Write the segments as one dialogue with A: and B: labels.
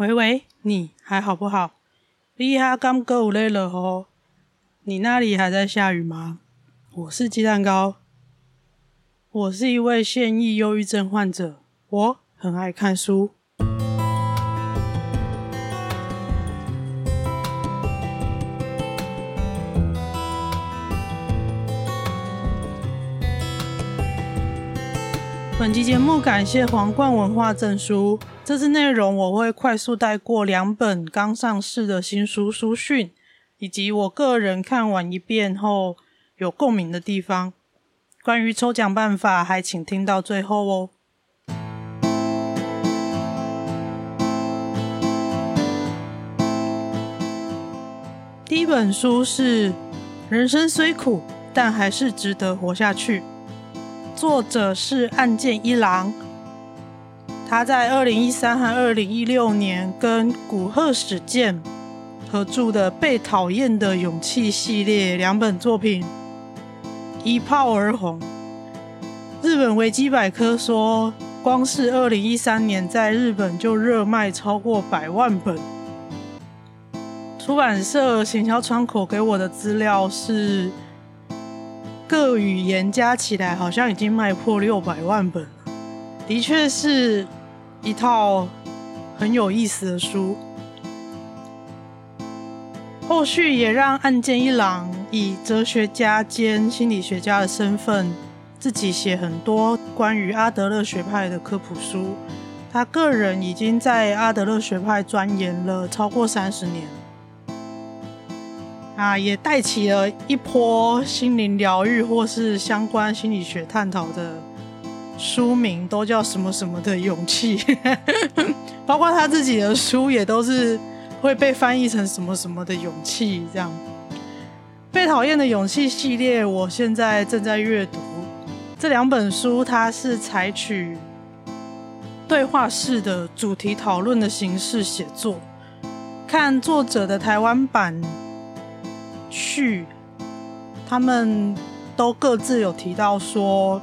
A: 喂喂，你还好不好？你哈刚够有累了哦。你那里还在下雨吗？我是鸡蛋糕，我是一位现役忧郁症患者，我很爱看书。本期节目感谢皇冠文化证书。这次内容我会快速带过两本刚上市的新书书讯，以及我个人看完一遍后有共鸣的地方。关于抽奖办法，还请听到最后哦。第一本书是《人生虽苦，但还是值得活下去》。作者是岸见一郎，他在二零一三和二零一六年跟古贺史健合著的《被讨厌的勇气》系列两本作品一炮而红。日本维基百科说，光是二零一三年在日本就热卖超过百万本。出版社行销窗口给我的资料是。各语言加起来好像已经卖破六百万本了，的确是一套很有意思的书。后续也让岸见一郎以哲学家兼心理学家的身份，自己写很多关于阿德勒学派的科普书。他个人已经在阿德勒学派钻研了超过三十年。啊，也带起了一波心灵疗愈或是相关心理学探讨的书名，都叫什么什么的勇气，包括他自己的书也都是会被翻译成什么什么的勇气。这样，被讨厌的勇气系列，我现在正在阅读这两本书，它是采取对话式的主题讨论的形式写作，看作者的台湾版。序，他们都各自有提到说，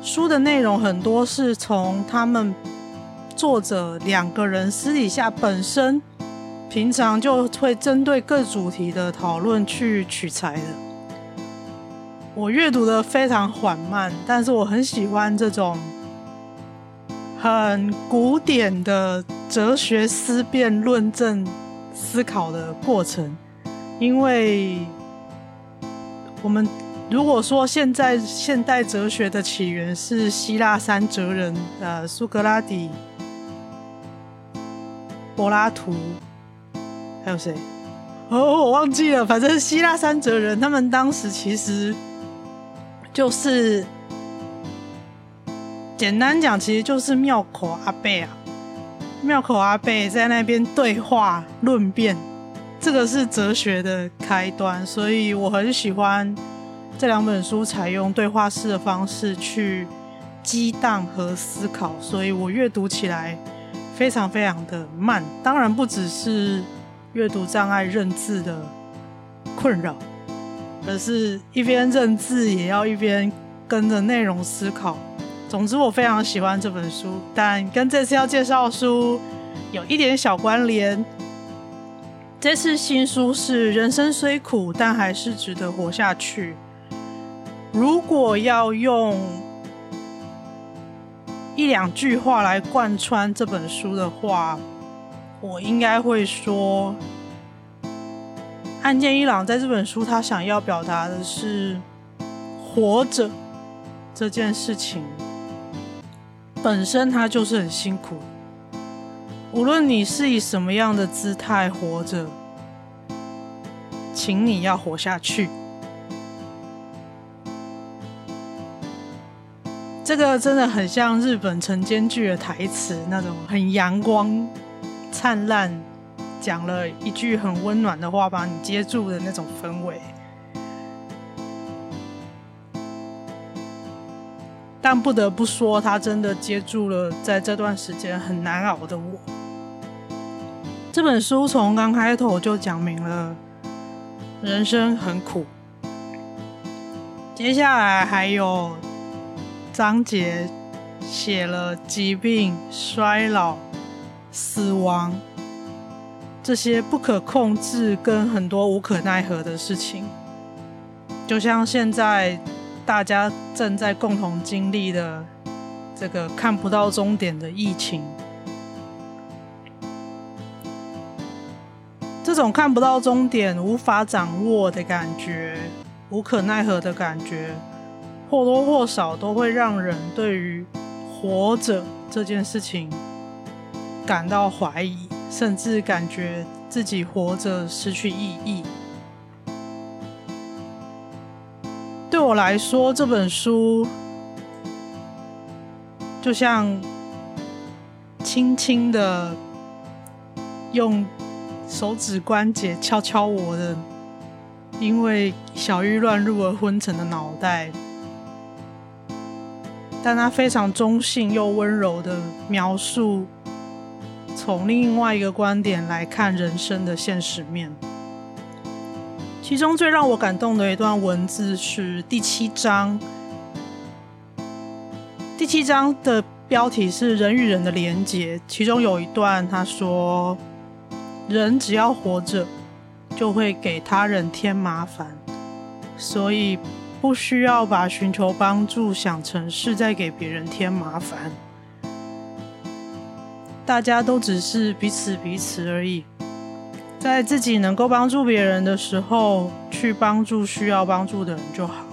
A: 书的内容很多是从他们作者两个人私底下本身平常就会针对各主题的讨论去取材的。我阅读的非常缓慢，但是我很喜欢这种很古典的哲学思辨论证思考的过程。因为我们如果说现在现代哲学的起源是希腊三哲人，呃，苏格拉底、柏拉图，还有谁？哦，我忘记了。反正希腊三哲人，他们当时其实就是简单讲，其实就是庙口阿贝啊，庙口阿贝在那边对话论辩。这个是哲学的开端，所以我很喜欢这两本书采用对话式的方式去激荡和思考，所以我阅读起来非常非常的慢。当然不只是阅读障碍认字的困扰，而是一边认字也要一边跟着内容思考。总之，我非常喜欢这本书，但跟这次要介绍书有一点小关联。这次新书是《人生虽苦，但还是值得活下去》。如果要用一两句话来贯穿这本书的话，我应该会说，岸见一郎在这本书他想要表达的是，活着这件事情本身它就是很辛苦。无论你是以什么样的姿态活着，请你要活下去。这个真的很像日本晨间剧的台词，那种很阳光、灿烂，讲了一句很温暖的话，把你接住的那种氛围。但不得不说，他真的接住了在这段时间很难熬的我。这本书从刚开头就讲明了人生很苦，接下来还有章节写了疾病、衰老、死亡这些不可控制跟很多无可奈何的事情，就像现在大家正在共同经历的这个看不到终点的疫情。种看不到终点、无法掌握的感觉、无可奈何的感觉，或多或少都会让人对于活着这件事情感到怀疑，甚至感觉自己活着失去意义。对我来说，这本书就像轻轻的用。手指关节敲敲我的，因为小玉乱入而昏沉的脑袋，但他非常中性又温柔的描述，从另外一个观点来看人生的现实面。其中最让我感动的一段文字是第七章，第七章的标题是“人与人的连结”，其中有一段他说。人只要活着，就会给他人添麻烦，所以不需要把寻求帮助想成是在给别人添麻烦。大家都只是彼此彼此而已，在自己能够帮助别人的时候，去帮助需要帮助的人就好。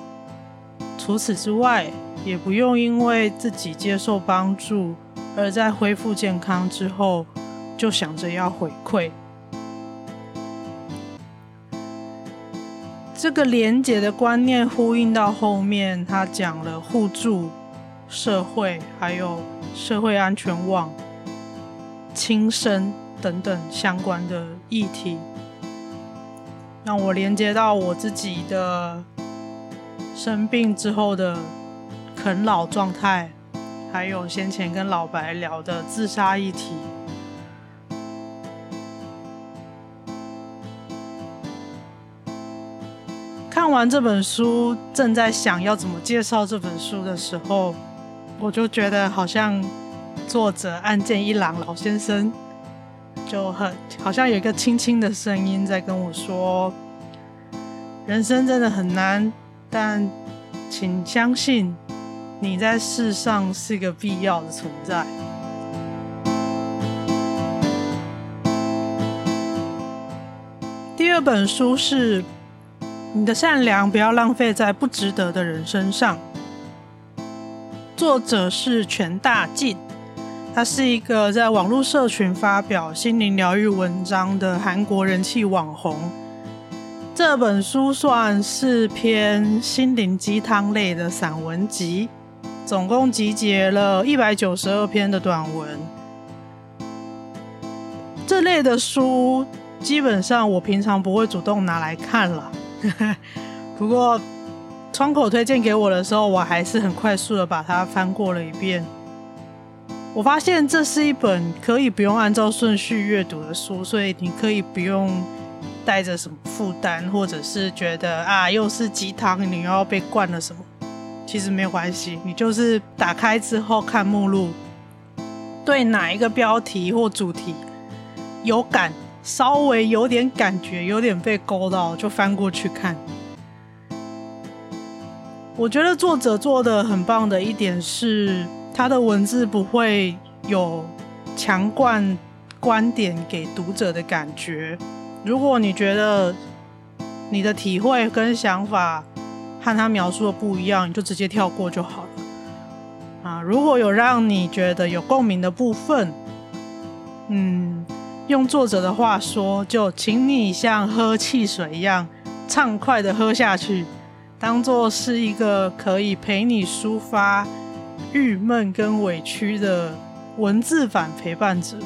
A: 除此之外，也不用因为自己接受帮助，而在恢复健康之后，就想着要回馈。这个连结的观念呼应到后面，他讲了互助、社会，还有社会安全网、轻生等等相关的议题，让我连接到我自己的生病之后的啃老状态，还有先前跟老白聊的自杀议题。完这本书，正在想要怎么介绍这本书的时候，我就觉得好像作者岸见一郎老先生就很好像有一个轻轻的声音在跟我说：“人生真的很难，但请相信你在世上是个必要的存在。”第二本书是。你的善良不要浪费在不值得的人身上。作者是权大进，他是一个在网络社群发表心灵疗愈文章的韩国人气网红。这本书算是篇心灵鸡汤类的散文集，总共集结了一百九十二篇的短文。这类的书基本上我平常不会主动拿来看了。不过，窗口推荐给我的时候，我还是很快速的把它翻过了一遍。我发现这是一本可以不用按照顺序阅读的书，所以你可以不用带着什么负担，或者是觉得啊又是鸡汤，你又要被灌了什么。其实没有关系，你就是打开之后看目录，对哪一个标题或主题有感。稍微有点感觉，有点被勾到，就翻过去看。我觉得作者做的很棒的一点是，他的文字不会有强灌观点给读者的感觉。如果你觉得你的体会跟想法和他描述的不一样，你就直接跳过就好了。啊，如果有让你觉得有共鸣的部分，嗯。用作者的话说，就请你像喝汽水一样畅快的喝下去，当做是一个可以陪你抒发郁闷跟委屈的文字版陪伴者。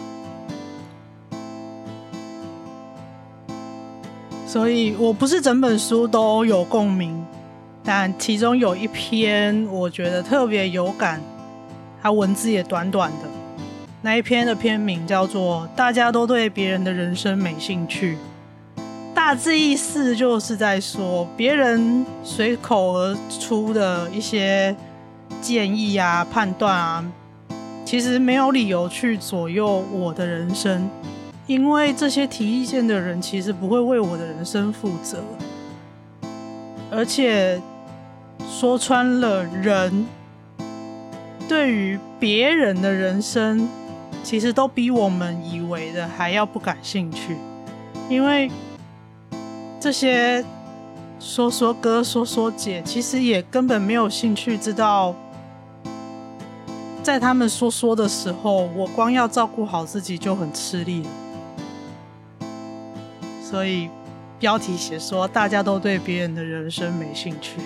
A: 所以我不是整本书都有共鸣，但其中有一篇我觉得特别有感，它文字也短短的。那一篇的篇名叫做《大家都对别人的人生没兴趣》，大致意思就是在说，别人随口而出的一些建议啊、判断啊，其实没有理由去左右我的人生，因为这些提意见的人其实不会为我的人生负责，而且说穿了，人对于别人的人生，其实都比我们以为的还要不感兴趣，因为这些。说说哥，说说姐，其实也根本没有兴趣知道，在他们说说的时候，我光要照顾好自己就很吃力了。所以标题写说大家都对别人的人生没兴趣，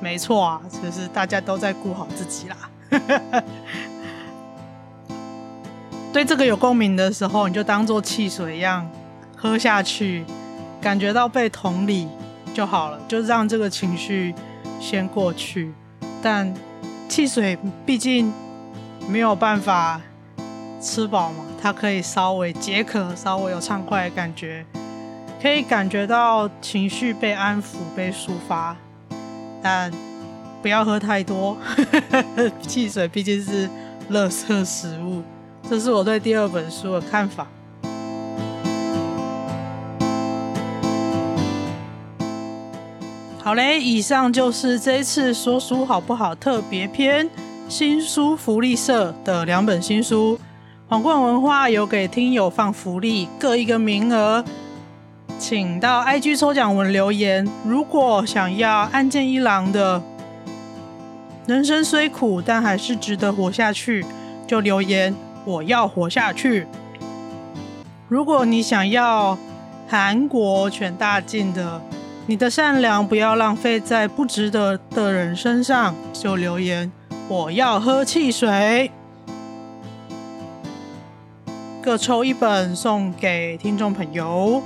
A: 没错啊，就是大家都在顾好自己啦。对这个有共鸣的时候，你就当做汽水一样喝下去，感觉到被同理。就好了，就让这个情绪先过去。但汽水毕竟没有办法吃饱嘛，它可以稍微解渴，稍微有畅快的感觉，可以感觉到情绪被安抚、被抒发。但不要喝太多，汽水毕竟是垃圾食物。这是我对第二本书的看法。好嘞，以上就是这一次说书好不好特别篇新书福利社的两本新书。皇冠文化有给听友放福利，各一个名额，请到 IG 抽奖文留言。如果想要岸见一郎的人生虽苦，但还是值得活下去，就留言我要活下去。如果你想要韩国全大镜的。你的善良不要浪费在不值得的人身上，就留言我要喝汽水，各抽一本送给听众朋友。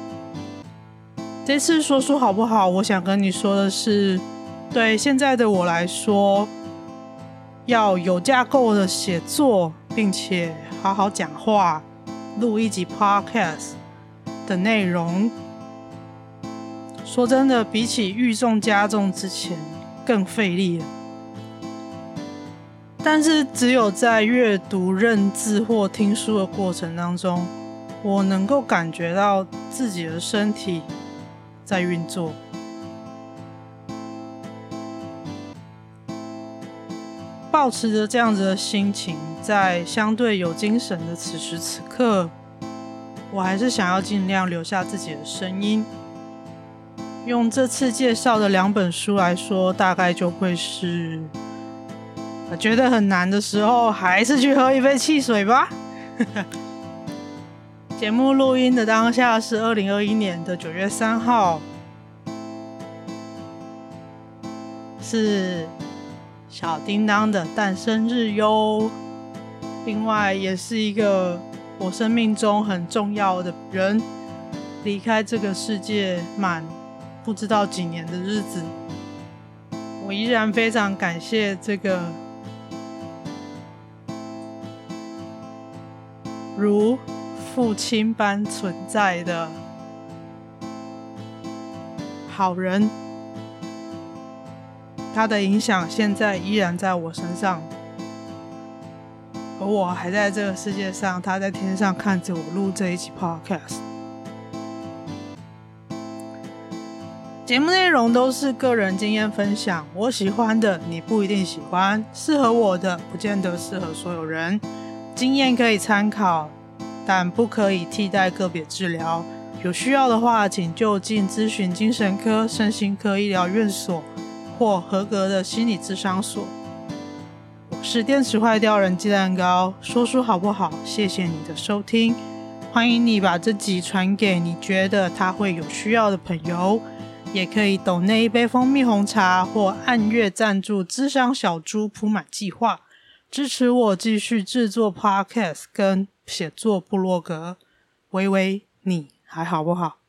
A: 这次说书好不好？我想跟你说的是，对现在的我来说，要有架构的写作，并且好好讲话，录一集 podcast 的内容。说真的，比起预重加重之前更费力了。但是只有在阅读、认字或听书的过程当中，我能够感觉到自己的身体在运作。抱持着这样子的心情，在相对有精神的此时此刻，我还是想要尽量留下自己的声音。用这次介绍的两本书来说，大概就会是，觉得很难的时候，还是去喝一杯汽水吧。节目录音的当下是二零二一年的九月三号，是小叮当的诞生日哟。另外，也是一个我生命中很重要的人离开这个世界满不知道几年的日子，我依然非常感谢这个如父亲般存在的好人，他的影响现在依然在我身上，而我还在这个世界上，他在天上看着我录这一期 Podcast。节目内容都是个人经验分享，我喜欢的你不一定喜欢，适合我的不见得适合所有人。经验可以参考，但不可以替代个别治疗。有需要的话，请就近咨询精神科、身心科医疗院所或合格的心理咨商所。是电池坏掉人鸡蛋糕，说书好不好？谢谢你的收听，欢迎你把这集传给你觉得他会有需要的朋友。也可以抖那一杯蜂蜜红茶，或按月赞助咨商小猪铺满计划，支持我继续制作 Podcast 跟写作部落格。喂喂，你还好不好？